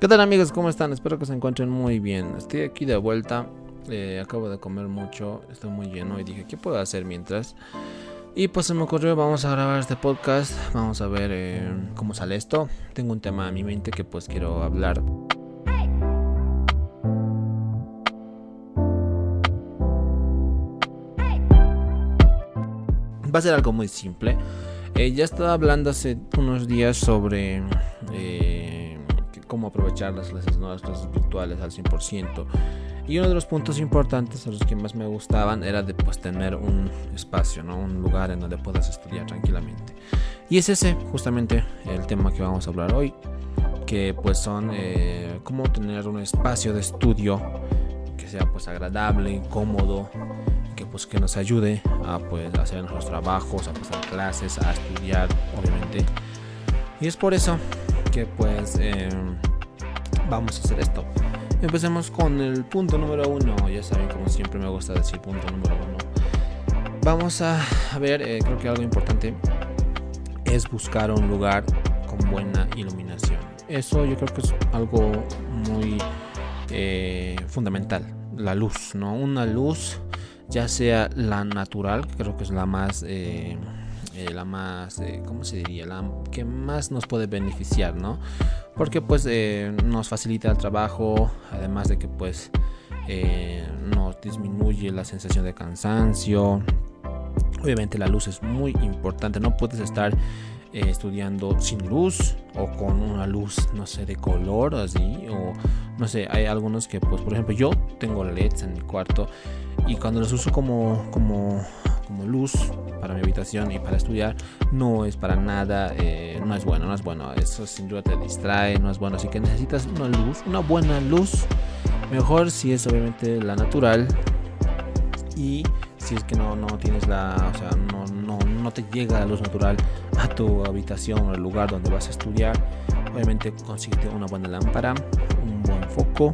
¿Qué tal amigos? ¿Cómo están? Espero que se encuentren muy bien. Estoy aquí de vuelta. Eh, acabo de comer mucho. Estoy muy lleno y dije, ¿qué puedo hacer mientras? Y pues se me ocurrió, vamos a grabar este podcast. Vamos a ver eh, cómo sale esto. Tengo un tema en mi mente que pues quiero hablar. Va a ser algo muy simple. Eh, ya estaba hablando hace unos días sobre cómo aprovechar las clases, nuevas clases virtuales al 100%. Y uno de los puntos importantes a los que más me gustaban era de pues, tener un espacio, ¿no? un lugar en donde puedas estudiar tranquilamente. Y es ese justamente el tema que vamos a hablar hoy, que pues son eh, cómo tener un espacio de estudio que sea pues agradable, cómodo, que pues que nos ayude a pues hacer nuestros trabajos, a pasar clases, a estudiar, obviamente. Y es por eso pues em, vamos a hacer esto. Empecemos con el punto número uno. Ya saben, como siempre me gusta decir punto número uno. Vamos a, ver, eh, creo que algo importante es buscar un lugar con buena iluminación. Eso yo creo que es algo muy eh, fundamental. La luz, ¿no? Una luz, ya sea la natural, creo que es la más... Eh, eh, la más, eh, ¿cómo se diría? La que más nos puede beneficiar, ¿no? Porque pues eh, nos facilita el trabajo, además de que pues nos disminuye la sensación de cansancio. Obviamente la luz es muy importante, no puedes estar estudiando sin luz o con una luz, no sé, de color así, o no sé, hay algunos que pues por ejemplo yo tengo LEDs en mi cuarto y cuando los uso como, como como luz para mi habitación y para estudiar no es para nada, eh, no es bueno, no es bueno. Eso sin duda te distrae, no es bueno. Así que necesitas una luz, una buena luz. Mejor si es obviamente la natural. Y si es que no, no tienes la, o sea, no, no, no te llega la luz natural a tu habitación o al lugar donde vas a estudiar, obviamente consíguete una buena lámpara, un buen foco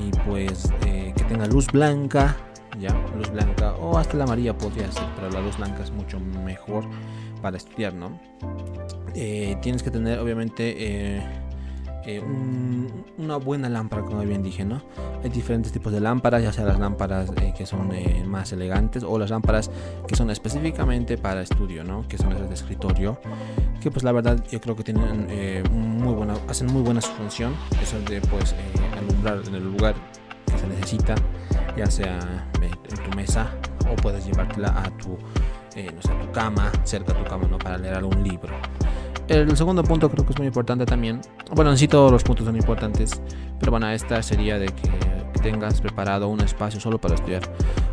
y pues eh, que tenga luz blanca ya luz blanca o hasta la amarilla podría ser pero la luz blanca es mucho mejor para estudiar no eh, tienes que tener obviamente eh, eh, una buena lámpara como bien dije no hay diferentes tipos de lámparas ya sea las lámparas que son más elegantes o las lámparas que son específicamente para estudio no que son esas de escritorio que pues la verdad yo creo que tienen muy buena hacen muy buena su función eso de pues alumbrar en el lugar que se necesita ya sea en tu mesa o puedes llevártela a tu, eh, no sé, tu cama, cerca de tu cama, ¿no? Para leer algún libro. El segundo punto creo que es muy importante también. Bueno, en sí todos los puntos son importantes, pero bueno, esta sería de que tengas preparado un espacio solo para estudiar.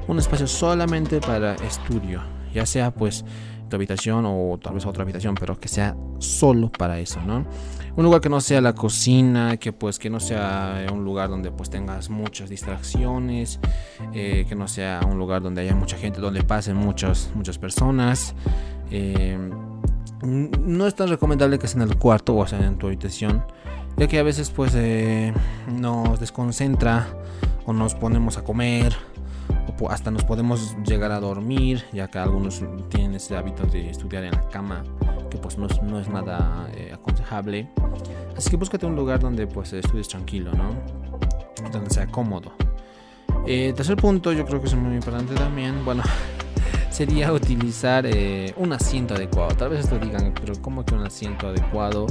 Un espacio solamente para estudio, ya sea pues tu habitación o tal vez otra habitación, pero que sea solo para eso, ¿no? Un lugar que no sea la cocina, que pues que no sea un lugar donde pues tengas muchas distracciones, eh, que no sea un lugar donde haya mucha gente, donde pasen muchas, muchas personas. Eh, no es tan recomendable que sea en el cuarto o sea en tu habitación, ya que a veces pues eh, nos desconcentra o nos ponemos a comer hasta nos podemos llegar a dormir, ya que algunos tienen ese hábito de estudiar en la cama, que pues no es, no es nada eh, aconsejable. Así que búscate un lugar donde pues estudies tranquilo, ¿no? Donde sea cómodo. Eh, tercer punto, yo creo que es muy importante también, bueno, sería utilizar eh, un asiento adecuado. Tal vez esto digan, pero ¿cómo que un asiento adecuado?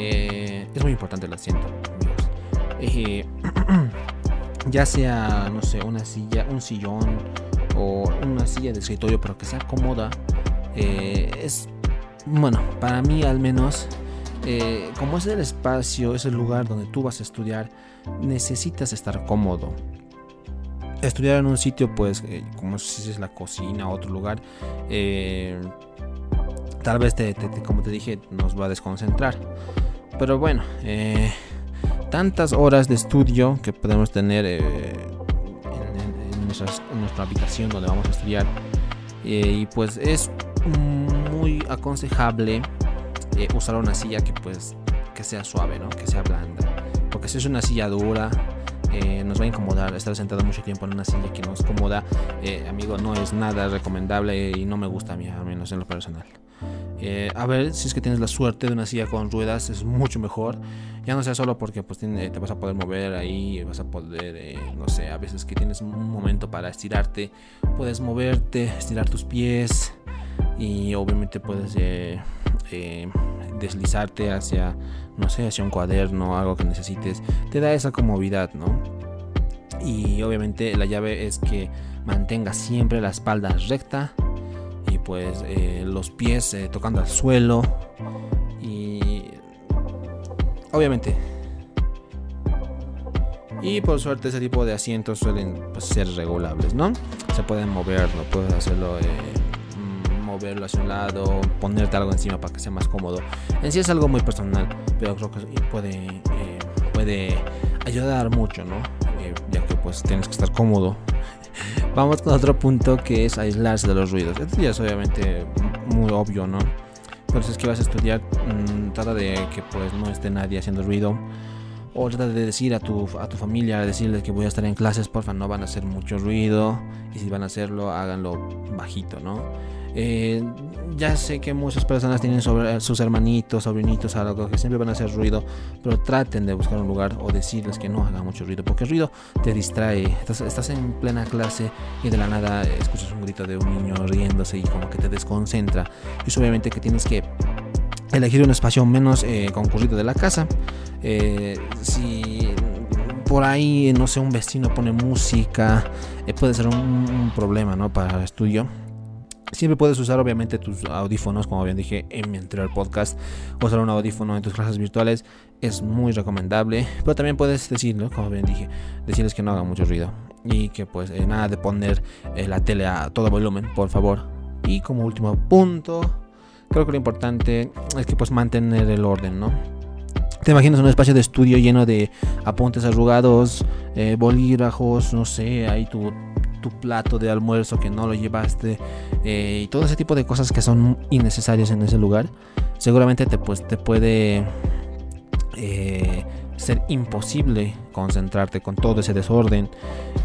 es muy importante el asiento, amigos. ya sea, no sé, una silla, un sillón o una silla de escritorio, pero que sea cómoda, eh, es, bueno, para mí al menos, eh, como es el espacio, es el lugar donde tú vas a estudiar, necesitas estar cómodo. Estudiar en un sitio, pues, eh, como si es la cocina o otro lugar, tal vez, te, como te dije, nos va a desconcentrar. Pero bueno, tantas horas de estudio que podemos tener eh, en, nuestra habitación donde vamos a estudiar. Eh, y pues es muy aconsejable eh, usar una silla que pues que sea suave, ¿no? que sea blanda. Porque si es una silla dura, nos va a incomodar estar sentado mucho tiempo en una silla que nos cómoda. amigo, no es nada recomendable y no me gusta a mí, al menos en lo personal. Eh, a ver si es que tienes la suerte de una silla con ruedas, es mucho mejor. Ya no sea solo porque pues, te vas a poder mover ahí, vas a poder, eh, no sé, a veces que tienes un momento para estirarte, puedes moverte, estirar tus pies y obviamente puedes eh, deslizarte hacia, no sé, hacia un cuaderno, algo que necesites. Te da esa comodidad, ¿no? Y obviamente la llave es que mantenga siempre la espalda recta pues eh, los pies eh, tocando al suelo y obviamente. Y por suerte ese tipo de asientos suelen pues, ser regulables no se pueden mover no puedes hacerlo eh, moverlo hacia un lado ponerte algo encima para que sea más cómodo. En sí es algo muy personal pero creo que puede puede ayudar mucho no ya que pues tienes que estar cómodo Vamos con otro punto que es aislarse de los ruidos. Esto ya es obviamente muy obvio, ¿no? Pero si es que vas a estudiar, mm, trata de que pues no esté nadie haciendo ruido. O trata de decir a tu, a tu familia, decirles que voy a estar en clases, porfa, no van a hacer mucho ruido. Y si van a hacerlo, háganlo bajito, ¿no? Eh, ya sé que muchas personas tienen sobre sus hermanitos, sobrinitos, algo que siempre van a hacer ruido, pero traten de buscar un lugar o decirles que no hagan mucho ruido, porque el ruido te distrae. Estás, estás en plena clase y de la nada escuchas un grito de un niño riéndose y como que te desconcentra. Y obviamente que tienes que elegir un espacio menos eh, concurrido de la casa. Eh, si por ahí, no sé, un vecino pone música, puede ser un, un problema, ¿no? Para el estudio Siempre puedes usar obviamente tus audífonos, como bien dije en mi anterior podcast, usar un audífono en tus clases virtuales es muy recomendable, pero también puedes decirlo, como bien dije, decirles que no hagan mucho ruido y que pues eh, nada de poner eh, la tele a todo volumen, por favor. Y como último punto, creo que lo importante es que pues mantener el orden, ¿no? Te imaginas un espacio de estudio lleno de apuntes arrugados, eh, bolígrafos, no sé, ahí tu tu plato de almuerzo que no lo llevaste eh, y todo ese tipo de cosas que son innecesarias en ese lugar, seguramente te, pues, te puede eh, ser imposible concentrarte con todo ese desorden.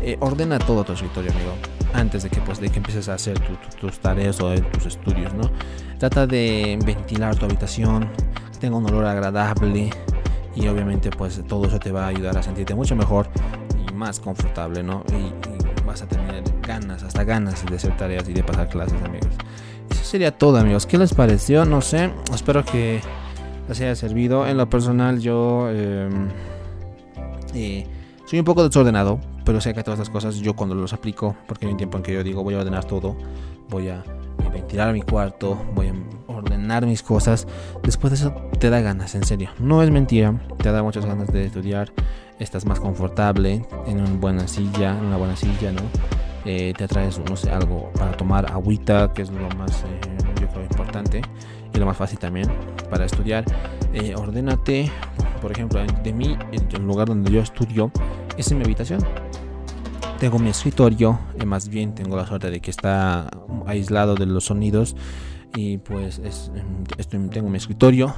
Eh, ordena todo tu escritorio, amigo, antes de que, pues, de que empieces a hacer tus tareas o tus estudios, ¿no? Trata de ventilar tu habitación, tenga un olor agradable y obviamente pues todo eso te va a ayudar a sentirte mucho mejor y más confortable, ¿no? Vas a tener ganas, hasta ganas de hacer tareas y de pasar clases, amigos. Eso sería todo, amigos. ¿Qué les pareció? No sé. Espero que les haya servido. En lo personal, yo em, eh, soy un poco desordenado, pero sé que todas las cosas yo cuando los aplico, porque hay un tiempo en que yo digo voy a ordenar todo, voy a ventilar mi cuarto, voy a ordenar mis cosas. Después de eso te da ganas, en serio. No es mentira, te da muchas ganas de estudiar estás más confortable en una buena silla, en una buena silla, ¿no? Eh, te atraes, no sé, algo para tomar agüita, que es lo más, eh, yo creo, importante y lo más fácil también para estudiar. Eh, ordénate, por ejemplo, de mí, el lugar donde yo estudio es en mi habitación. Tengo mi escritorio, más bien tengo la suerte de que está aislado de los sonidos y pues es, tengo mi escritorio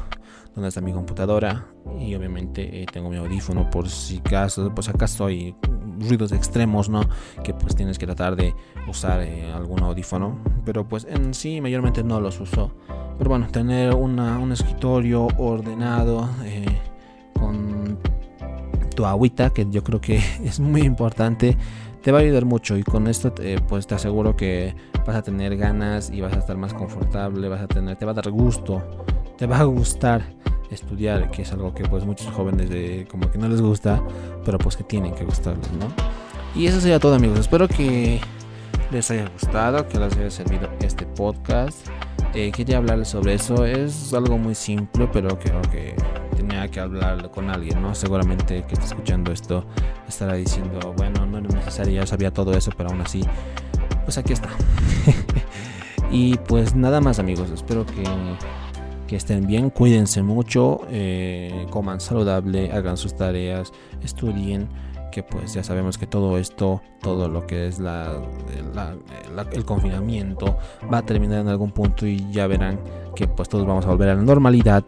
donde está mi computadora y obviamente eh, tengo mi audífono por si acaso, pues acaso hay ruidos extremos, ¿no? Que pues tienes que tratar de usar eh, algún audífono, pero pues en sí mayormente no los uso. Pero bueno, tener un escritorio ordenado eh, con tu agüita, que yo creo que es muy importante, te va a ayudar mucho y con esto pues te aseguro que vas a tener ganas y vas a estar más confortable, vas a tener, te va a dar gusto, te va a gustar estudiar, que es algo que pues muchos jóvenes de, como que no les gusta, pero pues que tienen que gustarles, ¿no? Y eso sería todo amigos, espero que les haya gustado, que les haya servido este podcast. Eh, quería hablarles sobre eso, es algo muy simple, pero creo que tenía que hablar con alguien, ¿no? Seguramente que está escuchando esto estará diciendo, bueno, no era necesario, ya sabía todo eso, pero aún así, pues aquí está. y pues nada más amigos, espero que que estén bien, cuídense mucho, eh, coman saludable, hagan sus tareas, estudien, que pues ya sabemos que todo esto, todo lo que es la, el confinamiento va a terminar en algún punto y ya verán que pues todos vamos a volver a la normalidad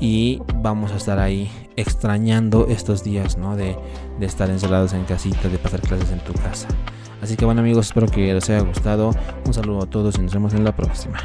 y vamos a estar ahí extrañando estos días, ¿no? De, de estar encerrados en casita, de pasar clases en tu casa. Así que bueno amigos, espero que les haya gustado. Un saludo a todos y nos vemos en la próxima.